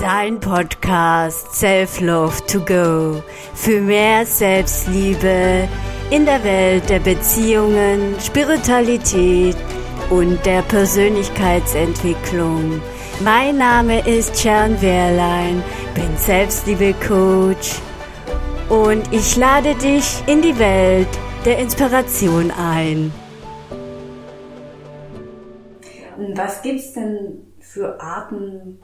Dein Podcast Self-Love to Go für mehr Selbstliebe in der Welt der Beziehungen, Spiritualität und der Persönlichkeitsentwicklung. Mein Name ist Sharon Wehrlein, bin Selbstliebe-Coach und ich lade dich in die Welt der Inspiration ein. Was gibt's denn für Arten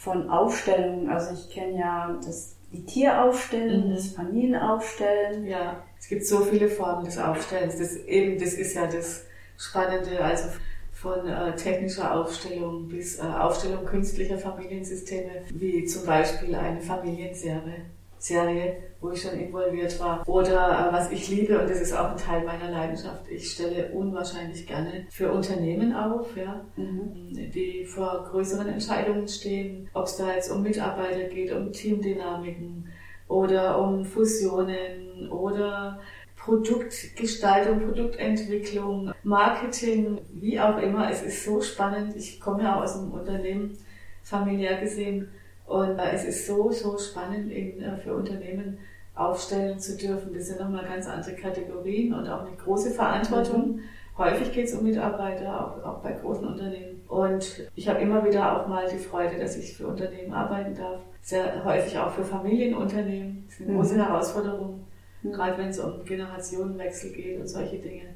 von Aufstellungen? Also ich kenne ja das, die Tieraufstellen, mhm. das Familienaufstellen. Ja, es gibt so viele Formen des Aufstellens. Das eben, das ist ja das Spannende, also von äh, technischer Aufstellung bis äh, Aufstellung künstlicher Familiensysteme, wie zum Beispiel eine Familienserie. Serie, wo ich schon involviert war. Oder äh, was ich liebe, und das ist auch ein Teil meiner Leidenschaft, ich stelle unwahrscheinlich gerne für Unternehmen auf, ja, mhm. die vor größeren Entscheidungen stehen, ob es da jetzt um Mitarbeiter geht, um Teamdynamiken oder um Fusionen oder Produktgestaltung, Produktentwicklung, Marketing, wie auch immer. Es ist so spannend. Ich komme ja aus einem Unternehmen, familiär gesehen, und äh, es ist so, so spannend eben äh, für Unternehmen aufstellen zu dürfen. Das sind nochmal ganz andere Kategorien und auch eine große Verantwortung. Mhm. Häufig geht es um Mitarbeiter, auch, auch bei großen Unternehmen. Und ich habe immer wieder auch mal die Freude, dass ich für Unternehmen arbeiten darf. Sehr häufig auch für Familienunternehmen. Das ist eine große mhm. Herausforderung, mhm. gerade wenn es um Generationenwechsel geht und solche Dinge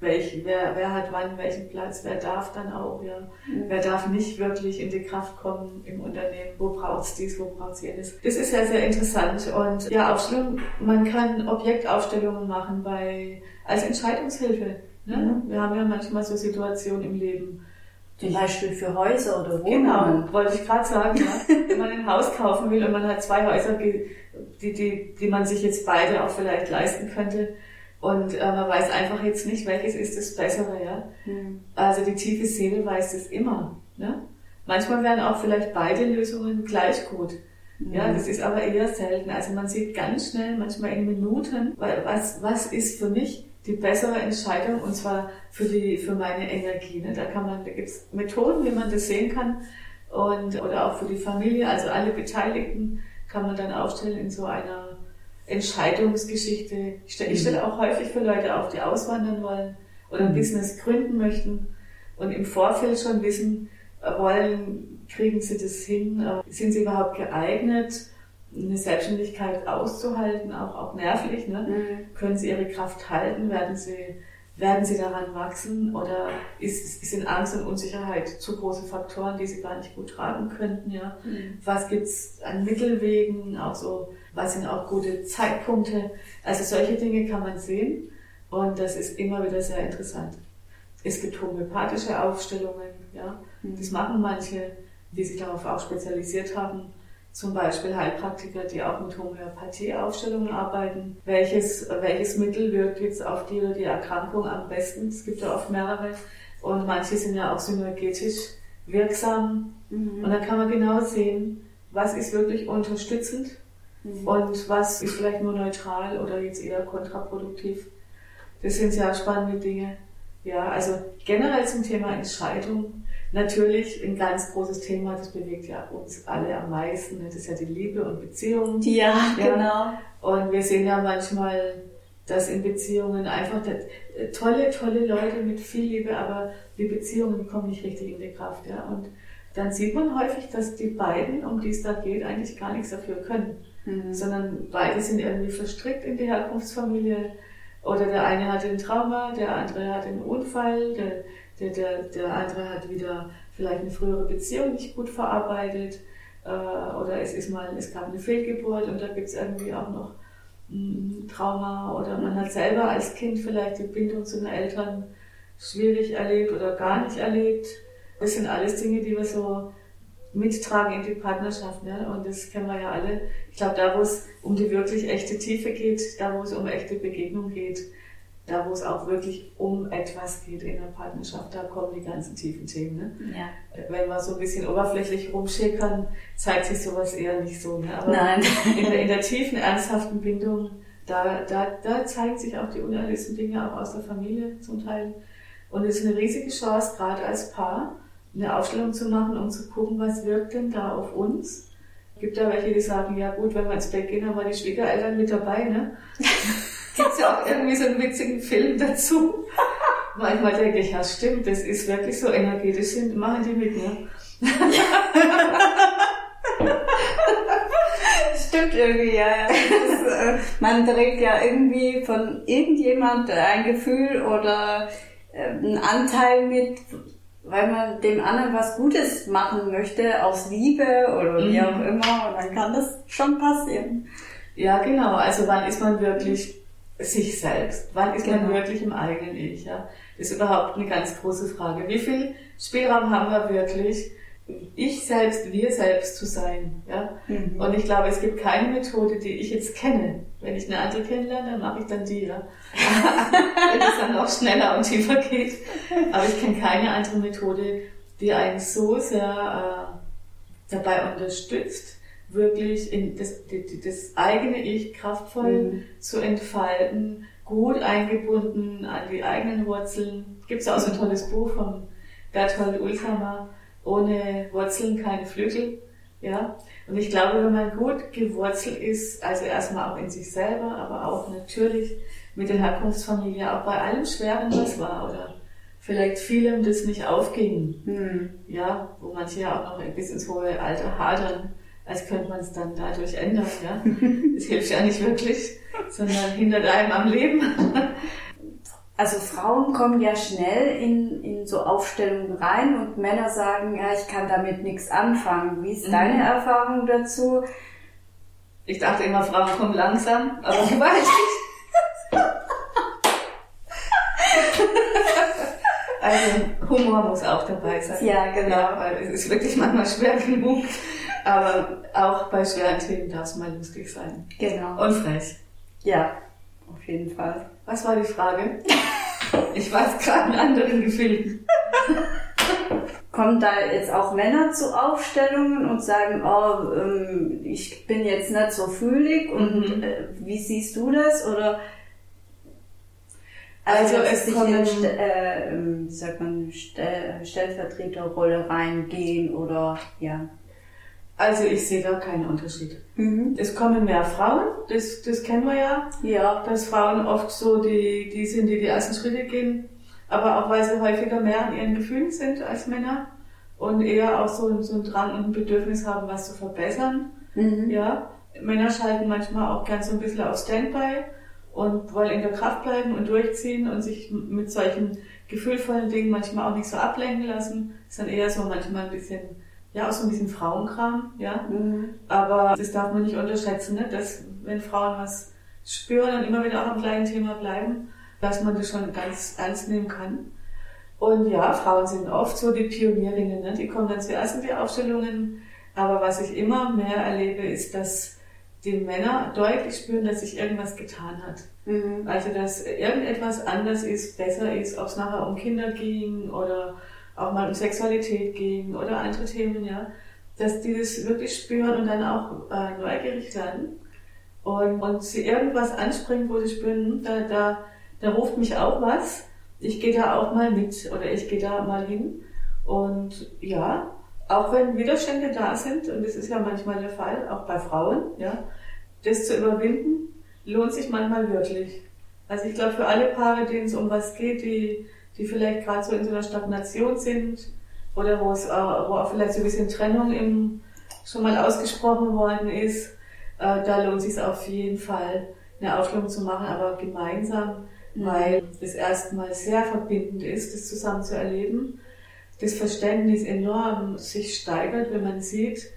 welch, wer, wer hat wann welchen Platz, wer darf dann auch, ja. Mhm. Wer darf nicht wirklich in die Kraft kommen im Unternehmen, wo braucht's dies, wo braucht's jenes. Das ist ja sehr interessant und ja, Aufstellung, man kann Objektaufstellungen machen bei, als Entscheidungshilfe. Ne? Mhm. Wir haben ja manchmal so Situationen im Leben, zum Beispiel für Häuser oder Wohnungen. Genau, wollte ich gerade sagen. Ja. Wenn man ein Haus kaufen will und man hat zwei Häuser, die, die, die man sich jetzt beide auch vielleicht leisten könnte, und äh, man weiß einfach jetzt nicht, welches ist das Bessere, ja. Mhm. Also die tiefe Seele weiß es immer. Ne? Manchmal wären auch vielleicht beide Lösungen gleich gut. Mhm. Ja, das ist aber eher selten. Also man sieht ganz schnell, manchmal in Minuten, was, was ist für mich die bessere Entscheidung und zwar für die, für meine Energie. Ne? Da kann man, da gibt's Methoden, wie man das sehen kann und, oder auch für die Familie, also alle Beteiligten kann man dann aufstellen in so einer Entscheidungsgeschichte. Ich stelle, ich stelle auch häufig für Leute auf, die auswandern wollen oder ein mhm. Business gründen möchten und im Vorfeld schon wissen wollen, kriegen sie das hin, äh, sind sie überhaupt geeignet, eine Selbstständigkeit auszuhalten, auch, auch nervlich, ne? Mhm. können sie ihre Kraft halten, werden sie, werden sie daran wachsen oder ist, sind Angst und Unsicherheit zu große Faktoren, die sie gar nicht gut tragen könnten, ja? Mhm. Was gibt's an Mittelwegen, auch so was sind auch gute Zeitpunkte. Also solche Dinge kann man sehen und das ist immer wieder sehr interessant. Es gibt homöopathische Aufstellungen, ja. Mhm. Das machen manche, die sich darauf auch spezialisiert haben. Zum Beispiel Heilpraktiker, die auch mit Homöopathie-Aufstellungen arbeiten. Welches, welches Mittel wirkt jetzt auf die oder die Erkrankung am besten? Es gibt ja oft mehrere. Und manche sind ja auch synergetisch wirksam. Mhm. Und dann kann man genau sehen, was ist wirklich unterstützend Mhm. Und was ist vielleicht nur neutral oder jetzt eher kontraproduktiv? Das sind sehr spannende Dinge. Ja, also generell zum Thema Entscheidung. Natürlich ein ganz großes Thema, das bewegt ja uns alle am meisten. Das ist ja die Liebe und Beziehung. Ja, ja. genau. Und wir sehen ja manchmal, dass in Beziehungen einfach tolle, tolle Leute mit viel Liebe, aber die Beziehungen kommen nicht richtig in die Kraft. Ja? Und dann sieht man häufig, dass die beiden, um die es da geht, eigentlich gar nichts dafür können mhm. sondern beide sind irgendwie verstrickt in die Herkunftsfamilie. Oder der eine hat ein Trauma, der andere hat einen Unfall, der, der, der, der andere hat wieder vielleicht eine frühere Beziehung nicht gut verarbeitet. Äh, oder es ist mal, es gab eine Fehlgeburt und da gibt es irgendwie auch noch ein Trauma. Oder man hat selber als Kind vielleicht die Bindung zu den Eltern schwierig erlebt oder gar nicht erlebt. Das sind alles Dinge, die wir so mittragen in die Partnerschaft. Ne? Und das kennen wir ja alle. Ich glaube, da, wo es um die wirklich echte Tiefe geht, da, wo es um echte Begegnung geht, da, wo es auch wirklich um etwas geht in der Partnerschaft, da kommen die ganzen tiefen Themen. Ne? Ja. Wenn wir so ein bisschen oberflächlich rumschickern, zeigt sich sowas eher nicht so. Ne? Aber Nein. In, der, in der tiefen, ernsthaften Bindung, da, da, da zeigen sich auch die unerlösten Dinge auch aus der Familie zum Teil. Und es ist eine riesige Chance, gerade als Paar, eine Aufstellung zu machen, um zu gucken, was wirkt denn da auf uns, Gibt ja welche, die sagen, ja gut, wenn wir ins Bett gehen, haben wir die Schwiegereltern mit dabei, ne? Gibt's ja auch irgendwie so einen witzigen Film dazu. Manchmal denke ich, ja stimmt, das ist wirklich so energetisch, sind, machen die mit, ne? Stimmt irgendwie, ja. Das, äh, man trägt ja irgendwie von irgendjemand ein Gefühl oder äh, einen Anteil mit, weil man dem anderen was Gutes machen möchte, aus Liebe oder wie Mhm. auch immer. Und dann kann das schon passieren. Ja, genau. Also wann ist man wirklich sich selbst? Wann ist man Genau. wirklich im eigenen Ich? Ja? Ist überhaupt eine ganz große Frage. Wie viel Spielraum haben wir wirklich, ich selbst, wir selbst zu sein? Ja? Mhm. Und ich glaube, es gibt keine Methode, die ich jetzt kenne. Wenn ich eine andere kennenlerne, dann mache ich dann die. Ja? Wenn es dann noch schneller und tiefer geht. Aber ich kenne keine andere Methode, die einen so sehr äh, dabei unterstützt, wirklich in das, das eigene Ich kraftvoll Mhm. zu entfalten, gut eingebunden an die eigenen Wurzeln. Gibt es auch so ein tolles Buch von Berthold Ulsamer, ohne Wurzeln keine Flügel. Ja? Und ich glaube, wenn man gut gewurzelt ist, also erstmal auch in sich selber, aber auch natürlich mit der Herkunftsfamilie, auch bei allem Schweren, was war, oder vielleicht vielem, das nicht aufging, Hm. ja, wo manche ja auch noch bis ins hohe Alter hadern, als könnte man es dann dadurch ändern, ja. Das hilft ja nicht wirklich, sondern hindert einem am Leben. Also Frauen kommen ja schnell in, in so Aufstellungen rein und Männer sagen, ja, ich kann damit nichts anfangen. Wie ist Mhm. deine Erfahrung dazu? Ich dachte immer, Frauen kommen langsam, aber gewaltig. Also Humor muss auch dabei sein. Ja, genau. Ja, weil es ist wirklich manchmal schwer genug. Aber auch bei schweren Themen darf es mal lustig sein. Genau. Und frech. Ja, auf jeden Fall. Was war die Frage? Ich weiß gerade in anderen Gefilden. Kommen da jetzt auch Männer zu Aufstellungen und sagen, oh, ähm, ich bin jetzt nicht so fühlig und Mhm. äh, wie siehst du das? Oder Also dass es kommen- in äh, ähm, wie sagt man, Stell Stellvertreterrolle reingehen oder ja. Also ich sehe da keinen Unterschied. Mhm. Es kommen mehr Frauen, das, das kennen wir ja, Ja. dass Frauen oft so die, die sind, die die ersten Schritte gehen, aber auch weil sie häufiger mehr an ihren Gefühlen sind als Männer und eher auch so, so einen Drang und ein Bedürfnis haben, was zu verbessern. Mhm. Ja, Männer schalten manchmal auch gern so ein bisschen auf Standby und wollen in der Kraft bleiben und durchziehen und sich mit solchen gefühlvollen Dingen manchmal auch nicht so ablenken lassen. Ist dann eher so manchmal ein bisschen, ja, auch so ein bisschen Frauenkram, ja. Mhm. Aber das darf man nicht unterschätzen, ne? dass wenn Frauen was spüren und immer wieder auch am gleichen Thema bleiben, dass man das schon ganz ernst nehmen kann. Und ja, Frauen sind oft so die Pionierinnen, ne? die kommen dann zuerst in die Aufstellungen. Aber was ich immer mehr erlebe, ist, dass die Männer deutlich spüren, dass sich irgendwas getan hat. Mhm. Also, dass irgendetwas anders ist, besser ist, ob es nachher um Kinder ging oder auch mal um Sexualität ging oder andere Themen, ja. Dass die das wirklich spüren und dann auch äh, neugierig werden und, und sie irgendwas anspringen, wo sie spüren, hm, da, da, da ruft mich auch was. Ich gehe da auch mal mit oder ich gehe da mal hin. Und ja, auch wenn Widerstände da sind, und das ist ja manchmal der Fall, auch bei Frauen, ja, das zu überwinden, lohnt sich manchmal wirklich. Also ich glaube, für alle Paare, denen es um was geht, die, die vielleicht gerade so in so einer Stagnation sind oder wo es äh, wo auch vielleicht so ein bisschen Trennung im, schon mal ausgesprochen worden ist, äh, da lohnt sich auf jeden Fall eine Aufstellung zu machen, aber gemeinsam, weil es erstmal sehr verbindend ist, das zusammen zu erleben. Das Verständnis enorm sich steigert, wenn man sieht,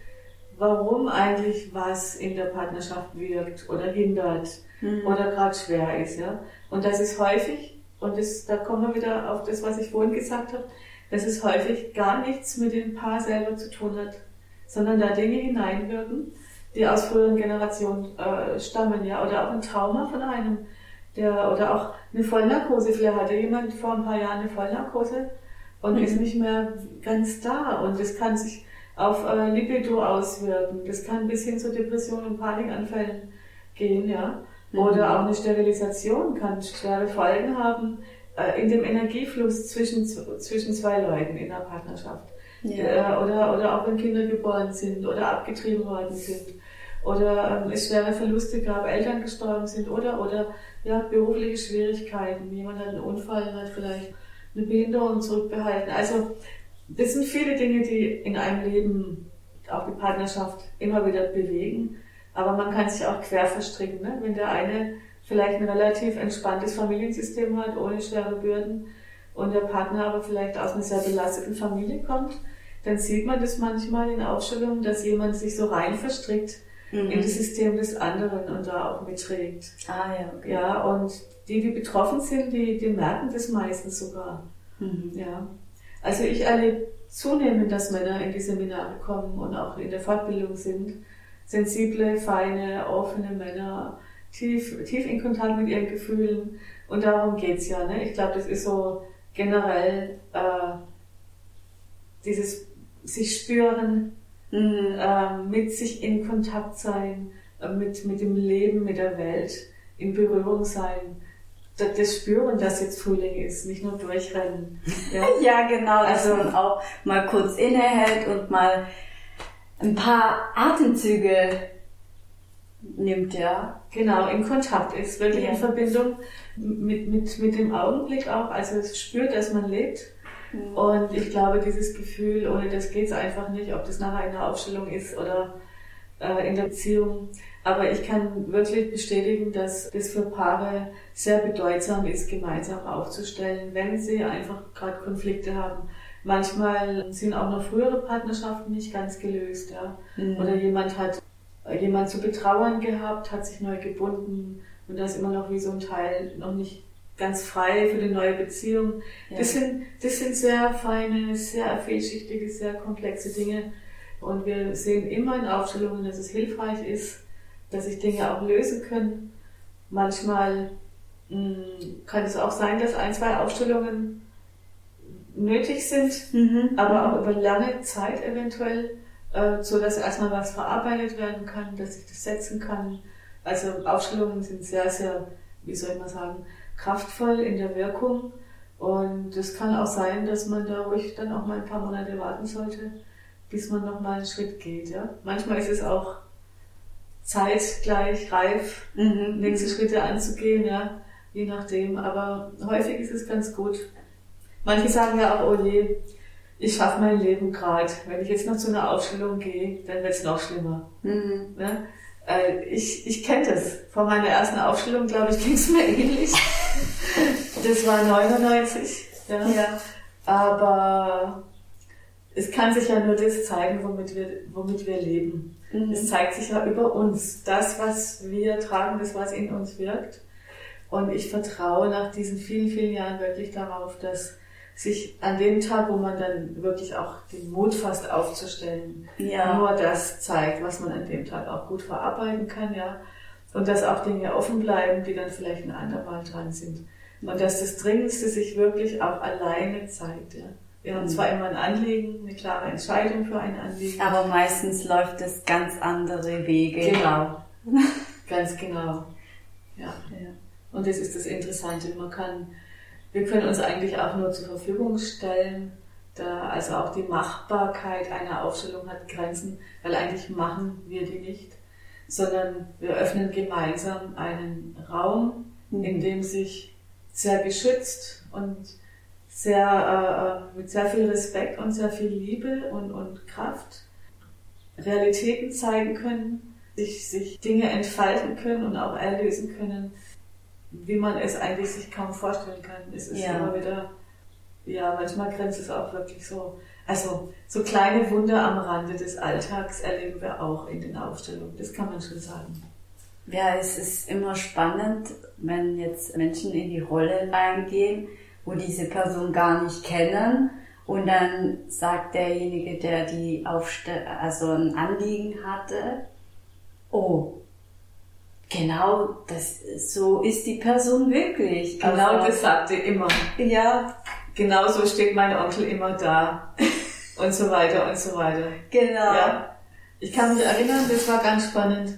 warum eigentlich was in der Partnerschaft wirkt oder hindert Mhm. oder gerade schwer ist. Ja? Und das ist häufig, und das, da kommen wir wieder auf das, was ich vorhin gesagt habe, dass es häufig gar nichts mit dem Paar selber zu tun hat, sondern da Dinge hineinwirken, die aus früheren Generationen äh, stammen, ja, oder auch ein Trauma von einem, der, oder auch eine Vollnarkose. Vielleicht hatte jemand vor ein paar Jahren eine Vollnarkose und Mhm. ist nicht mehr ganz da und das kann sich auf äh, Libido auswirken. Das kann bis hin zu Depressionen und Panikanfällen gehen, ja. Oder auch eine Sterilisation kann schwere Folgen haben äh, in dem Energiefluss zwischen, zwischen zwei Leuten in der Partnerschaft. Ja. Äh, oder, oder auch wenn Kinder geboren sind oder abgetrieben worden sind oder ähm, es schwere Verluste gab, Eltern gestorben sind oder, oder ja, berufliche Schwierigkeiten, jemand hat einen Unfall, hat vielleicht eine Behinderung zurückbehalten. Also das sind viele Dinge, die in einem Leben auch die Partnerschaft immer wieder bewegen. Aber man kann sich auch quer verstricken. Ne? Wenn der eine vielleicht ein relativ entspanntes Familiensystem hat, ohne schwere Bürden, und der Partner aber vielleicht aus einer sehr belasteten Familie kommt, dann sieht man das manchmal in Aufstellungen, dass jemand sich so rein verstrickt mhm. in das System des anderen und da auch mitträgt. Ah ja, okay. Ja, und die, die betroffen sind, die, die merken das meistens sogar. Mhm. Ja. Also ich erlebe zunehmend, dass Männer in die Seminare kommen und auch in der Fortbildung sind. Sensible, feine, offene Männer, tief, tief in Kontakt mit ihren Gefühlen. Und darum geht's ja. Ne? Ich glaube, das ist so generell äh, dieses sich spüren, mhm. äh, mit sich in Kontakt sein, äh, mit, mit dem Leben, mit der Welt, in Berührung sein. Das, das Spüren, dass jetzt Frühling ist, nicht nur durchrennen. Ja, ja genau, also man auch mal kurz innehält und mal ein paar Atemzüge nimmt, ja. Genau, in Kontakt ist, wirklich ja. in Verbindung mit, mit, mit dem Augenblick auch, also es spürt, dass man lebt Mhm. Und ich glaube, dieses Gefühl, ohne das geht es einfach nicht, ob das nachher in der Aufstellung ist oder äh, in der Beziehung. Aber ich kann wirklich bestätigen, dass das für Paare sehr bedeutsam ist, gemeinsam aufzustellen, wenn sie einfach gerade Konflikte haben. Manchmal sind auch noch frühere Partnerschaften nicht ganz gelöst, ja. Mhm. Oder jemand hat jemand zu betrauern gehabt, hat sich neu gebunden und da ist immer noch wie so ein Teil noch nicht ganz frei für die neue Beziehung. Ja. Das, sind, das sind sehr feine, sehr vielschichtige, sehr komplexe Dinge. Und wir sehen immer in Aufstellungen, dass es hilfreich ist, dass sich Dinge auch lösen können. Manchmal mh, hm, kann es auch sein, dass ein, zwei Aufstellungen nötig sind, mhm. aber auch über lange Zeit eventuell, äh, so dass erstmal was verarbeitet werden kann, dass ich das setzen kann. Also Aufstellungen sind sehr, sehr, wie soll ich mal sagen, kraftvoll in der Wirkung. Und es kann auch sein, dass man da ruhig dann auch mal ein paar Monate warten sollte, bis man noch mal einen Schritt geht. Ja? Manchmal ist es auch zeitgleich reif, mhm. nächste Schritte anzugehen, ja? je nachdem. Aber häufig ist es ganz gut. Manche sagen ja auch, oh je, ich schaffe mein Leben gerade. Wenn ich jetzt noch zu einer Aufstellung gehe, dann wird es noch schlimmer. Mhm. Ja? Äh, ich ich kenne das. Vor meiner ersten Aufstellung, glaube ich, ging es mir ähnlich. Das war 99. Ja. ja. Aber es kann sich ja nur das zeigen, womit wir, womit wir leben. Mhm. Es zeigt sich ja über uns. Das, was wir tragen, das, was in uns wirkt. Und ich vertraue nach diesen vielen, vielen Jahren wirklich darauf, dass sich an dem Tag, wo man dann wirklich auch den Mut fasst aufzustellen, ja. nur das zeigt, was man an dem Tag auch gut verarbeiten kann, ja. Und dass auch Dinge offen bleiben, die dann vielleicht ein andermal dran sind. Und dass das Dringendste sich wirklich auch alleine zeigt, ja. Wir haben mhm. zwar immer ein Anliegen, eine klare Entscheidung für ein Anliegen. Aber meistens läuft es ganz andere Wege. Genau. ganz genau. Ja. ja. Und das ist das Interessante. Man kann wir können uns eigentlich auch nur zur Verfügung stellen. Da, also auch die Machbarkeit einer Aufstellung hat Grenzen, weil eigentlich machen wir die nicht, sondern wir öffnen gemeinsam einen Raum, mhm. in dem sich sehr geschützt und sehr, äh, mit sehr viel Respekt und sehr viel Liebe und, und Kraft Realitäten zeigen können, sich, sich Dinge entfalten können und auch erlösen können, wie man es eigentlich sich kaum vorstellen kann. Es ist ja. immer wieder, ja, manchmal grenzt es auch wirklich so. Also so kleine Wunder am Rande des Alltags erleben wir auch in den Aufstellungen. Das kann man schon sagen. Ja, es ist immer spannend, wenn jetzt Menschen in die Rolle reingehen, wo diese Person gar nicht kennen und dann sagt derjenige, der die Aufstell also ein Anliegen hatte, oh, Genau, das, so ist die Person wirklich. Genau also, das sagt sie immer. Ja. Genau so steht mein Onkel immer da. und so weiter und so weiter. Genau. Ja. Ich kann mich erinnern, das war ganz spannend.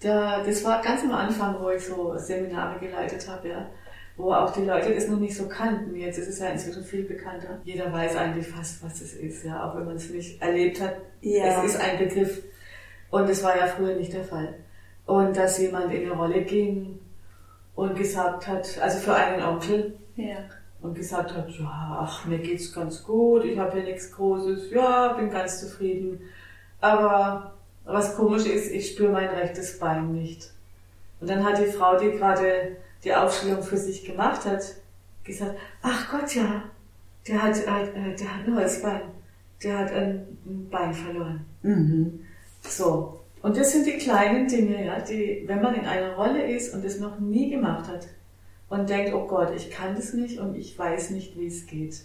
Da, das war ganz am Anfang, wo ich so Seminare geleitet habe, ja. wo auch die Leute das noch nicht so kannten. Jetzt ist es ja inzwischen viel bekannter. Jeder weiß eigentlich fast, was es ist, ja, auch wenn man es nicht erlebt hat. Ja. Es ist ein Begriff. Und es war ja früher nicht der Fall. Und dass jemand in eine Rolle ging und gesagt hat, also für einen Onkel, ja. und gesagt hat, ja, ach, mir geht's ganz gut, ich habe hier nichts Großes, ja, bin ganz zufrieden. Aber was komisch ist, ich spüre mein rechtes Bein nicht. Und dann hat die Frau, die gerade die Aufstellung für sich gemacht hat, gesagt, ach Gott, ja, der hat, äh, der hat ein Holzbein, der hat ein, ein Bein verloren. Mhm. So. Und das sind die kleinen Dinge, ja, die, wenn man in einer Rolle ist und es noch nie gemacht hat und denkt, oh Gott, ich kann das nicht und ich weiß nicht, wie es geht.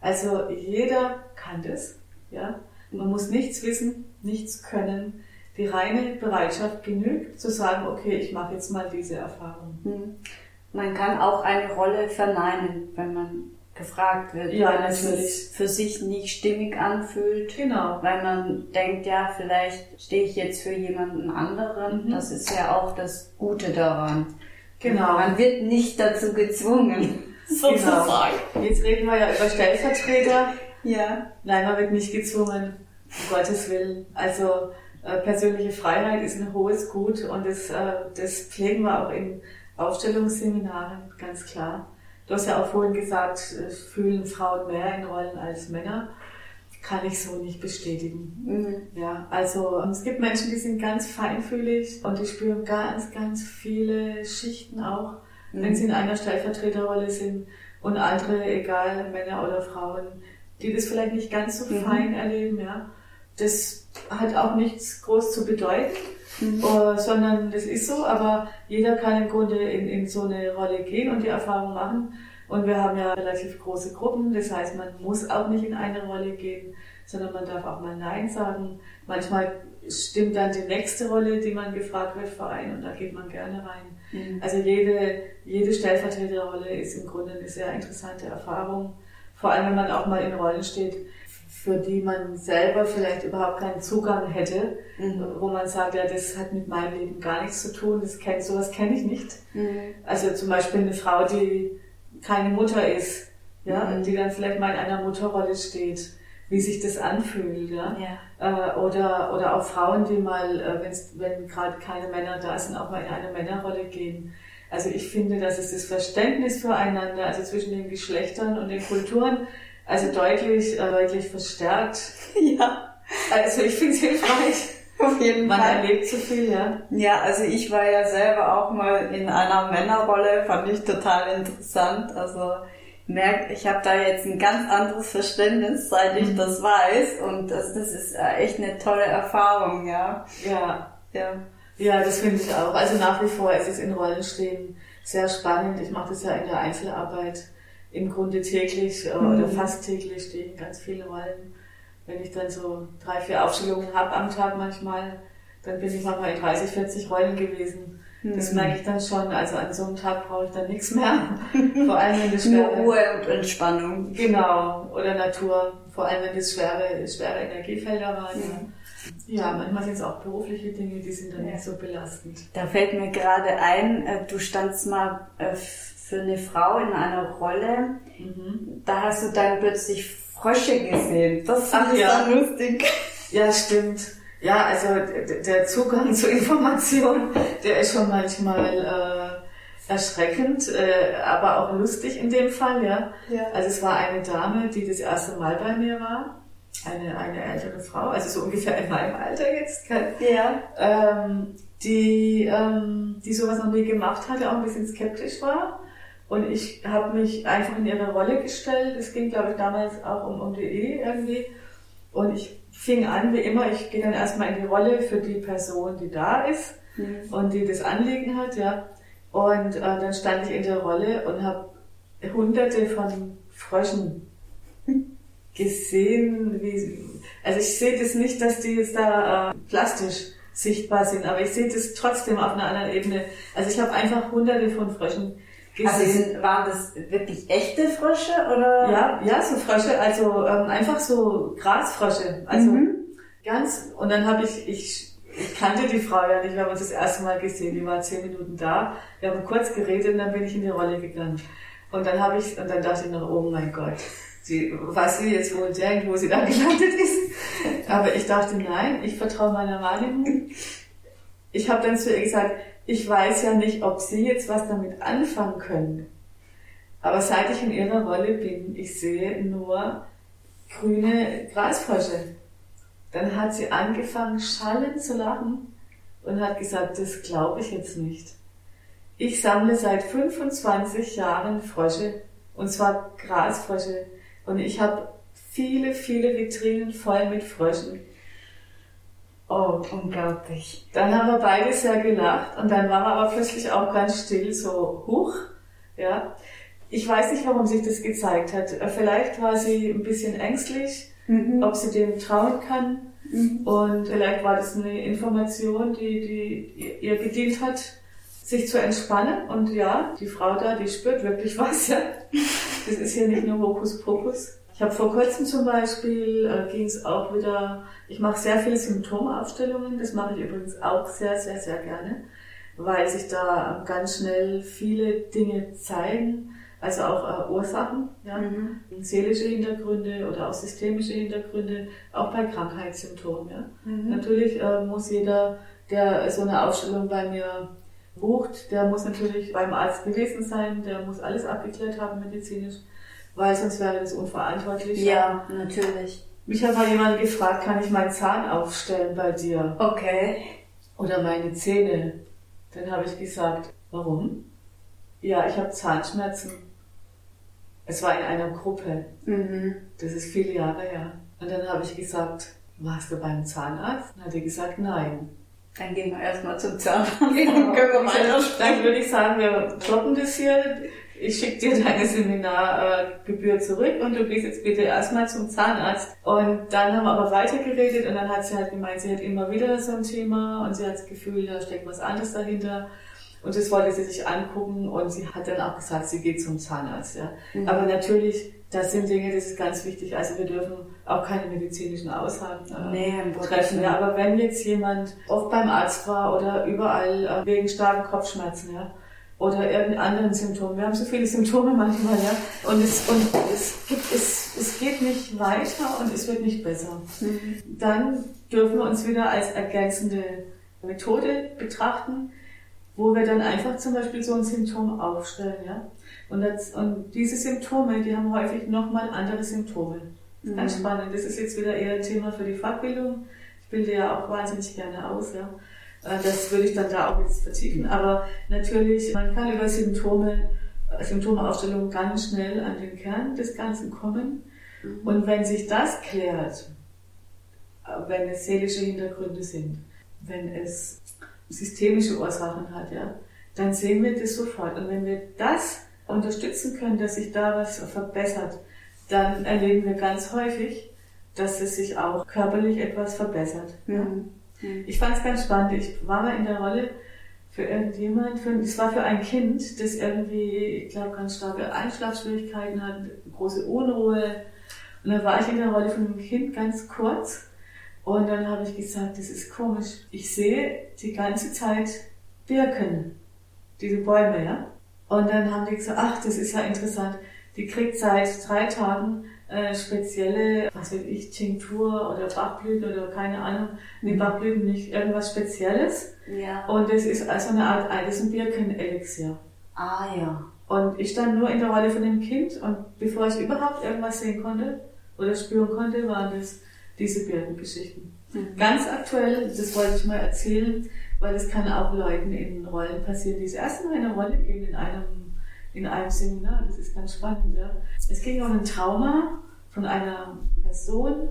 Also jeder kann das, ja. Man muss nichts wissen, nichts können. Die reine Bereitschaft genügt, zu sagen, okay, ich mache jetzt mal diese Erfahrung. Hm. Man kann auch eine Rolle verneinen, wenn man gefragt wird, ja, weil es für sich nicht stimmig anfühlt. Genau. Weil man denkt, ja, vielleicht stehe ich jetzt für jemanden anderen. Mhm. Das ist ja auch das Gute daran. Genau. Man wird nicht dazu gezwungen. Sozusagen. Genau. Jetzt reden wir ja über Stellvertreter. Ja. Nein, man wird nicht gezwungen, um Gottes Willen. Also äh, persönliche Freiheit ist ein hohes Gut und das, äh, das pflegen wir auch in Aufstellungsseminaren, ganz klar. Du hast ja auch vorhin gesagt, fühlen Frauen mehr in Rollen als Männer. Kann ich so nicht bestätigen. Mhm. Ja, also es gibt Menschen, die sind ganz feinfühlig und die spüren ganz, ganz viele Schichten auch, mhm. wenn sie in einer Stellvertreterrolle sind und andere, egal Männer oder Frauen, die das vielleicht nicht ganz so mhm. fein erleben, ja. Das hat auch nichts groß zu bedeuten, mhm. uh, sondern das ist so, aber jeder kann im Grunde in, in so eine Rolle gehen und die Erfahrung machen. Und wir haben ja relativ große Gruppen, das heißt, man muss auch nicht in eine Rolle gehen, sondern man darf auch mal Nein sagen. Manchmal stimmt dann die nächste Rolle, die man gefragt wird, verein und da geht man gerne rein. Mhm. Also jede, jede Stellvertreterrolle ist im Grunde eine sehr interessante Erfahrung vor allem, wenn man auch mal in Rollen steht, für die man selber vielleicht überhaupt keinen Zugang hätte, mhm. wo man sagt, ja, das hat mit meinem Leben gar nichts zu tun, das kenn, sowas kenne ich nicht. Mhm. Also zum Beispiel eine Frau, die keine Mutter ist, ja, mhm. die dann vielleicht mal in einer Mutterrolle steht, wie sich das anfühlt, ja. ja. Äh, oder, oder auch Frauen, die mal, äh, wenn gerade keine Männer da sind, auch mal in eine Männerrolle gehen. Also ich finde, dass es das Verständnis füreinander, also zwischen den Geschlechtern und den Kulturen, also deutlich, äh, deutlich verstärkt. Ja. Also ich finde es hilfreich. Auf jeden Man Fall. Man erlebt so viel, ja. Ja, also ich war ja selber auch mal in einer Männerrolle, fand ich total interessant. Also merke, ich habe da jetzt ein ganz anderes Verständnis, seit ich mhm. das weiß. Und das, das ist äh, echt eine tolle Erfahrung, ja. Ja. Ja. Ja, das finde ich auch. Also nach wie vor ist es in Rollen stehen sehr spannend. Ich mache das ja in der Einzelarbeit im Grunde täglich äh, mhm. oder fast täglich stehen ganz viele Rollen. Wenn ich dann so drei, vier Aufstellungen habe am Tag manchmal, dann bin ich manchmal in 30, 40 Rollen gewesen. Das mhm. merke ich dann schon. Also an so einem Tag brauche ich dann nichts mehr. Vor allem wenn das schwere... Nur Ruhe und Entspannung. Genau. Oder Natur. Vor allem wenn das schwere, schwere Energiefelder waren. Mhm. Ja, manchmal sind es auch berufliche Dinge, die sind dann ja. nicht so belastend. Da fällt mir gerade ein, äh, du standst mal äh, für eine Frau in einer Rolle, mhm. da hast du dann plötzlich Frösche gesehen. Das fand ich ja. dann lustig. Ja, stimmt. Ja, also der Zugang zur Information, der ist schon manchmal äh, erschreckend, äh, aber auch lustig in dem Fall, ja. ja. Also es war eine Dame, die das erste Mal bei mir war eine, eine ältere Frau, also so ungefähr in meinem Alter jetzt, ja. ähm, die, ähm, die sowas noch nie gemacht hatte, auch ein bisschen skeptisch war. Und ich habe mich einfach in ihre Rolle gestellt. Es ging, glaube ich, damals auch um, um die Ehe irgendwie. Und ich fing an, wie immer, ich gehe dann erstmal in die Rolle für die Person, die da ist mhm. und die das Anliegen hat, ja. Und äh, dann stand ich in der Rolle und habe hunderte von Fröschen gesehen, wie, also ich sehe das nicht, dass die jetzt da äh, plastisch sichtbar sind, aber ich sehe das trotzdem auf einer anderen Ebene. Also ich habe einfach hunderte von Fröschen gesehen. Also sind, waren das wirklich echte Frösche oder? Ja, ja, so Frösche, also ähm, einfach so Grasfrösche, also mhm. ganz. Und dann habe ich, ich ich kannte die Frau ja nicht, wir haben uns das erste Mal gesehen, die war zehn Minuten da, wir haben kurz geredet und dann bin ich in die Rolle gegangen. Und dann habe ich, und dann dachte ich noch, oh mein Gott, sie, was sie jetzt wohl denkt, wo sie da gelandet ist. Aber ich dachte, nein, ich vertraue meiner Wahrnehmung. Ich habe dann zu ihr gesagt, ich weiß ja nicht, ob Sie jetzt was damit anfangen können. Aber seit ich in Ihrer Rolle bin, ich sehe nur grüne Grasfrösche. Dann hat sie angefangen, schallend zu lachen und hat gesagt, das glaube ich jetzt nicht. Ich sammle seit 25 Jahren Frösche, und zwar Grasfrösche. Und ich habe viele, viele Vitrinen voll mit Fröschen. Oh, unglaublich. Dann haben wir beide sehr gelacht und dann war er aber plötzlich auch ganz still, so hoch. Ja. Ich weiß nicht, warum sich das gezeigt hat. Vielleicht war sie ein bisschen ängstlich, mhm. ob sie dem trauen kann. Mhm. Und vielleicht war das eine Information, die, die ihr gedient hat, sich zu entspannen. Und ja, die Frau da, die spürt wirklich was. Ja. Das ist hier nicht nur Hokuspokus. Ich habe vor kurzem zum Beispiel, äh, ging es auch wieder, ich mache sehr viele Symptomaufstellungen, das mache ich übrigens auch sehr, sehr, sehr gerne, weil sich da ganz schnell viele Dinge zeigen, also auch äh, Ursachen, ja, mhm. seelische Hintergründe oder auch systemische Hintergründe, auch bei Krankheitssymptomen. Ja. Mhm. Natürlich äh, muss jeder, der so eine Aufstellung bei mir bucht, der muss natürlich beim Arzt gewesen sein, der muss alles abgeklärt haben medizinisch weil sonst wäre das unverantwortlich. Ja, natürlich. Mich hat mal jemand gefragt, kann ich meinen Zahn aufstellen bei dir? Okay. Oder meine Zähne. Dann habe ich gesagt, warum? Ja, ich habe Zahnschmerzen. Es war in einer Gruppe. Mhm. Das ist viele Jahre her. Und dann habe ich gesagt, warst du beim Zahnarzt? Dann hat er gesagt, nein. Dann gehen wir erstmal zum Zahnarzt. Dann können wir weiter Dann würde ich sagen, wir kloppen das hier ich schicke dir deine Seminargebühr zurück und du gehst jetzt bitte erstmal zum Zahnarzt. Und dann haben wir aber weitergeredet und dann hat sie halt gemeint, sie hat immer wieder so ein Thema und sie hat das Gefühl, da steckt was anderes dahinter. Und das wollte sie sich angucken und sie hat dann auch gesagt, sie geht zum Zahnarzt. Ja. Mhm. Aber natürlich, das sind Dinge, das ist ganz wichtig. Also wir dürfen auch keine medizinischen Aussagen äh, nee, treffen. Ja. Aber wenn jetzt jemand oft beim Arzt war oder überall äh, wegen starken Kopfschmerzen, ja, oder irgendeinen anderen Symptomen. Wir haben so viele Symptome manchmal, ja. Und es, und es, gibt, es, es geht nicht weiter und es wird nicht besser. Mhm. Dann dürfen wir uns wieder als ergänzende Methode betrachten, wo wir dann einfach zum Beispiel so ein Symptom aufstellen, ja. Und, das, und diese Symptome, die haben häufig nochmal andere Symptome. Mhm. Ganz spannend. Das ist jetzt wieder eher ein Thema für die Fortbildung. Ich bilde ja auch wahnsinnig gerne aus, ja. Äh, das würde ich dann da auch jetzt vertiefen. Aber natürlich, man kann über Symptome, äh, Symptomeaufstellung ganz schnell an den Kern des Ganzen kommen. Mhm. Und wenn sich das klärt, äh, wenn es seelische Hintergründe sind, wenn es systemische Ursachen hat, ja, dann sehen wir das sofort. Und wenn wir das unterstützen können, dass sich da was verbessert, dann erleben wir ganz häufig, dass es sich auch körperlich etwas verbessert. Mhm. Mhm. Ich fand es ganz spannend. Ich war mal in der Rolle für irgendjemand, für, es war für ein Kind, das irgendwie, ich glaube, ganz starke Einschlafschwierigkeiten hat, große Unruhe. Und dann war ich in der Rolle von einem Kind ganz kurz. Und dann habe ich gesagt, das ist komisch. Ich sehe die ganze Zeit Birken, diese Bäume, ja. Und dann haben die gesagt, ach, das ist ja interessant. Die kriegt seit drei Tagen äh, spezielle, was weiß ich, Tinktur oder Bachblüten oder keine Ahnung, die mhm. Bachblüten nicht, irgendwas Spezielles. Ja. Und das ist also eine Art, ein Birkenelixier. Ah ja. Und ich stand nur in der Rolle von dem Kind und bevor ich überhaupt irgendwas sehen konnte oder spüren konnte, waren das diese Birkengeschichten. Mhm. Ganz aktuell, das wollte ich mal erzählen, weil es kann auch Leuten in Rollen passieren, die das erste Mal in eine Rolle gehen in einem in einem Seminar. Das ist ganz spannend. Ja. Es ging um ein Trauma von einer Person,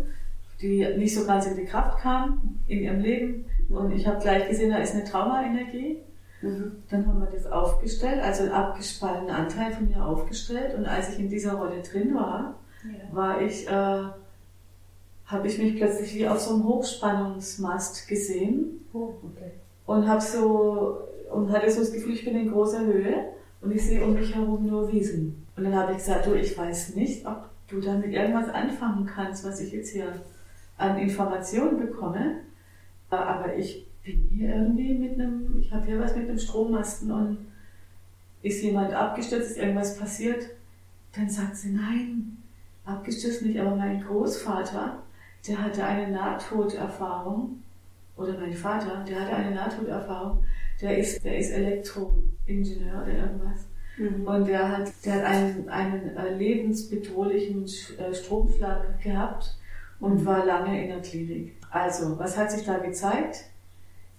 die nicht so ganz in die Kraft kam in ihrem Leben. Und ich habe gleich gesehen, da ist eine Traumaenergie. Mhm. Dann haben wir das aufgestellt, also einen abgespaltenen Anteil von mir aufgestellt. Und als ich in dieser Rolle drin war, ja. war ich, äh, habe ich mich plötzlich wie auf so einem Hochspannungsmast gesehen. Oh, okay. Und habe so, und hatte so das Gefühl, ich bin in großer Höhe und ich sehe um mich herum nur Wiesen. Und dann habe ich gesagt, du, ich weiß nicht, ob du damit irgendwas anfangen kannst, was ich jetzt hier an Informationen bekomme. Aber ich bin hier irgendwie mit einem, ich habe hier was mit einem Strommasten und ist jemand abgestürzt, ist irgendwas passiert, dann sagt sie, nein, abgestürzt nicht, aber mein Großvater, der hatte eine Nahtoderfahrung, oder mein Vater, der hatte eine Nahtoderfahrung, der ist, der ist Elektroingenieur oder irgendwas. Mhm. Und der hat, der hat einen, einen äh, lebensbedrohlichen äh, Stromschlag gehabt und mhm. war lange in der Klinik. Also, was hat sich da gezeigt?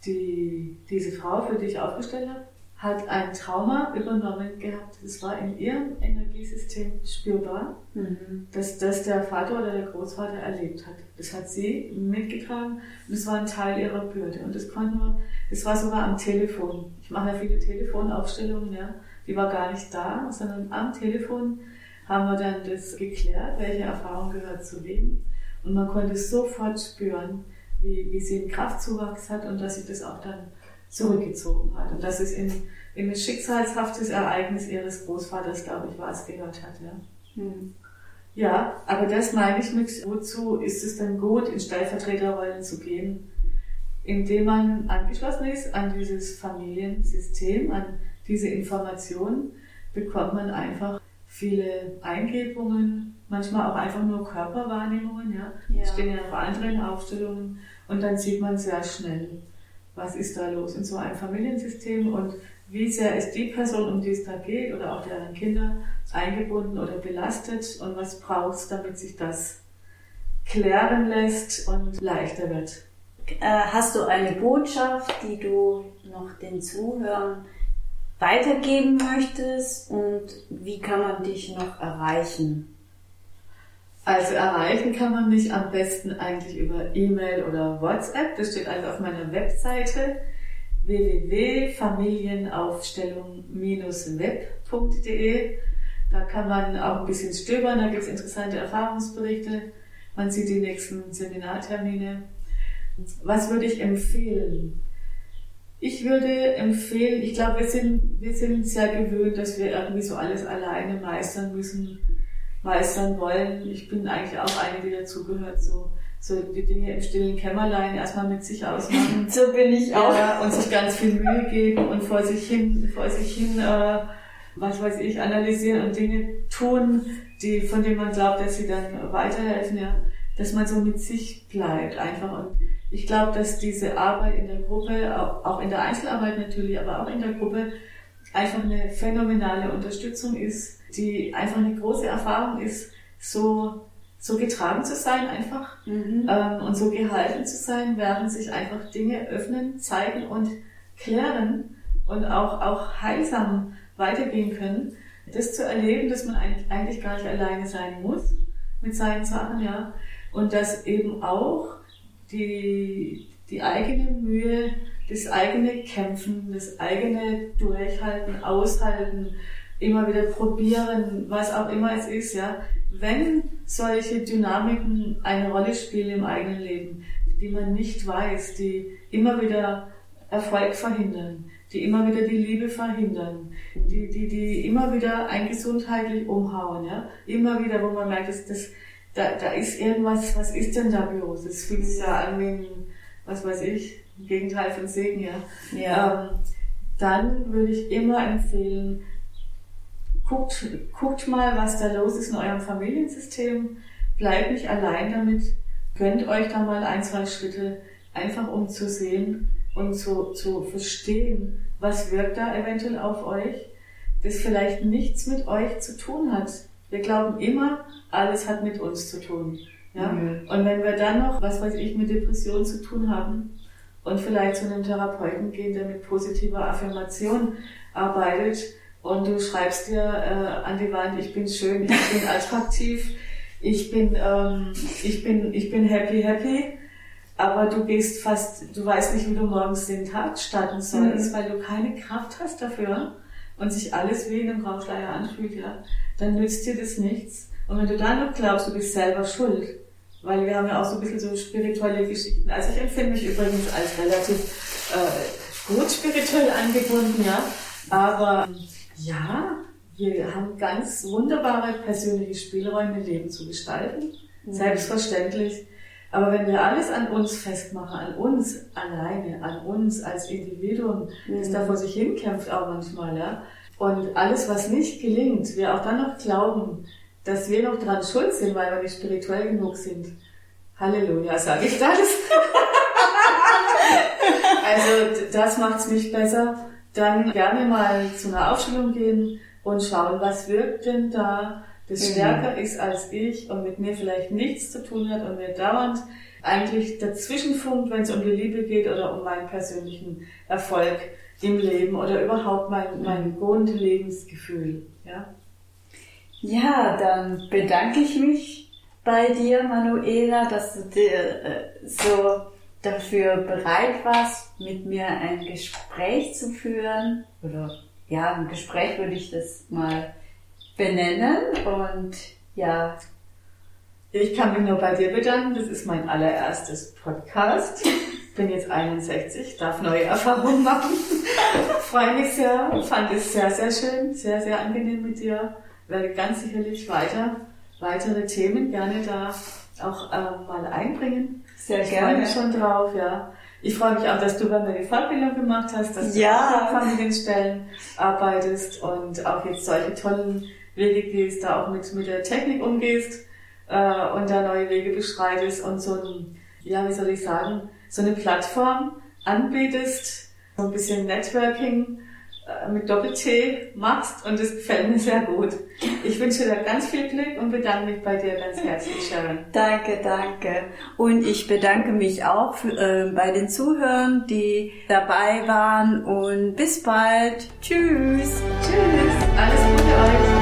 Die, diese Frau, für die ich aufgestellt habe, hat ein Trauma übernommen gehabt. Das war in ihrem Energiesystem spürbar, mhm. dass das der Vater oder der Großvater erlebt hat. Das hat sie mitgetragen und es war ein Teil ihrer Bürde. Und das konnten wir, das war sogar am Telefon. Ich mache ja viele Telefonaufstellungen, ja. Die war gar nicht da, sondern am Telefon haben wir dann das geklärt, welche Erfahrung gehört zu wem. Und man konnte sofort spüren, wie, wie sie einen Kraftzuwachs hat und dass sie das auch dann zurückgezogen hat. Und dass es in, in ein schicksalshaftes Ereignis ihres Großvaters, glaube ich, war es gehört hat. Ja. Hm. ja, aber das meine ich mit, wozu ist es dann gut, in Stellvertreterrollen zu gehen, indem man angeschlossen ist an dieses Familiensystem, an diese Information, bekommt man einfach viele Eingebungen, manchmal auch einfach nur Körperwahrnehmungen, ja. ja. Stehen ja noch anderen Aufstellungen und dann sieht man sehr schnell, was ist da los in so einem Familiensystem und wie sehr ist die Person, um die es da geht, oder auch deren Kinder eingebunden oder belastet und was braucht es, damit sich das klären lässt und leichter wird. Äh, hast du eine Botschaft, die du noch den Zuhörern weitergeben möchtest und wie kann man dich noch erreichen? Also erreichen kann man mich am besten eigentlich über E-Mail oder WhatsApp. Das steht alles auf meiner Webseite www.familienaufstellung-web.de. Da kann man auch ein bisschen stöbern, da gibt es interessante Erfahrungsberichte. Man sieht die nächsten Seminartermine. Was würde ich empfehlen? Ich würde empfehlen, ich glaube, wir sind, wir sind sehr gewöhnt, dass wir irgendwie so alles alleine meistern müssen meistern wollen. Ich bin eigentlich auch eine, die dazugehört, so, so die Dinge im stillen Kämmerlein erstmal mit sich ausmachen. so bin ich auch. Ja, und sich ganz viel Mühe geben und vor sich hin, vor sich hin, äh, was weiß ich, analysieren und Dinge tun, die, von denen man glaubt, dass sie dann weiterhelfen, ja. Dass man so mit sich bleibt, einfach. Und ich glaube, dass diese Arbeit in der Gruppe, auch in der Einzelarbeit natürlich, aber auch in der Gruppe, einfach eine phänomenale Unterstützung ist, die einfach eine große Erfahrung ist, so, so getragen zu sein einfach mhm. ähm, und so gehalten zu sein, während sich einfach Dinge öffnen, zeigen und klären und auch, auch heilsam weitergehen können. Das zu erleben, dass man eigentlich, gar nicht alleine sein muss mit seinen Sachen, ja. Und dass eben auch die, die eigene Mühe, das eigene Kämpfen, das eigene Durchhalten, Aushalten, immer wieder probieren, was auch immer es ist, ja. Wenn solche Dynamiken eine Rolle spielen im eigenen Leben, die man nicht weiß, die immer wieder Erfolg verhindern, die immer wieder die Liebe verhindern, die, die, die immer wieder ein gesundheitlich umhauen, ja. Immer wieder, wo man merkt, dass das, da, da ist irgendwas, was ist denn da bloß? Das fühlt sich ja an wie, was weiß ich, Gegenteil von Segen, ja. ja. Ähm, dann würde ich immer empfehlen, Guckt, guckt mal, was da los ist in eurem Familiensystem. Bleibt nicht allein damit. Gönnt euch da mal ein, zwei Schritte, einfach um zu sehen und zu, zu verstehen, was wirkt da eventuell auf euch, das vielleicht nichts mit euch zu tun hat. Wir glauben immer, alles hat mit uns zu tun. Ja? Mhm. Und wenn wir dann noch, was weiß ich, mit Depressionen zu tun haben und vielleicht zu einem Therapeuten gehen, der mit positiver Affirmation arbeitet, und du schreibst dir äh, an die Wand, ich bin schön, ich bin attraktiv, ich bin, ähm, ich bin, ich bin happy, happy, aber du gehst fast, du weißt nicht, wie du morgens den Tag starten sollst, mhm. weil du keine Kraft hast dafür und sich alles wie in einem Raumschleier anfühlt, ja, dann nützt dir das nichts. Und wenn du dann noch glaubst, du bist selber schuld, weil wir haben ja auch so ein bisschen so spirituelle Geschichten. Also ich empfinde mich übrigens als relativ äh, gut spirituell angebunden, ja, aber ja, wir haben ganz wunderbare persönliche Spielräume, Leben zu gestalten. Mhm. Selbstverständlich. Aber wenn wir alles an uns festmachen, an uns alleine, an uns als Individuum, mhm. das da vor sich hinkämpft auch manchmal, ja, und alles, was nicht gelingt, wir auch dann noch glauben, dass wir noch dran schuld sind, weil wir nicht spirituell genug sind. Halleluja, sage ich das. also das macht's nicht besser. Dann gerne mal zu einer Aufstellung gehen und schauen, was wirkt denn da, das mhm. stärker ist als ich und mit mir vielleicht nichts zu tun hat und mir dauernd eigentlich dazwischen funkt, wenn es um die Liebe geht oder um meinen persönlichen Erfolg im Leben oder überhaupt mein, mein Grundlebensgefühl. Ja? ja, dann bedanke ich mich bei dir, Manuela, dass du dir äh, so dafür bereit warst, mit mir ein Gespräch zu führen. Oder ja, ein Gespräch würde ich das mal benennen. Und ja. Ich kann mich nur bei dir bedanken. Das ist mein allererstes Podcast. Bin jetzt 61, darf neue Erfahrungen machen. Freue mich sehr. Fand es sehr, sehr schön, sehr, sehr angenehm mit dir. Werde ganz sicherlich weiter weitere Themen gerne da auch äh, mal einbringen. Sehr ich gerne. Ich freue mich schon drauf, ja. Ich freue mich auch, dass du bei mir die Fortbildung gemacht hast, dass ja. du an Familienstellen arbeitest und auch jetzt solche tollen Wege gehst, da auch mit, mit der Technik umgehst äh, und da neue Wege beschreitest und so ein, ja, wie soll ich sagen, so eine Plattform anbietest, so ein bisschen Networking mit Doppel-T machst und das gefällt mir sehr gut. Ich wünsche dir ganz viel Glück und bedanke mich bei dir ganz herzlich, Sharon. Danke, danke. Und ich bedanke mich auch für, äh, bei den Zuhörern, die dabei waren und bis bald. Tschüss. Tschüss. Alles Gute euch.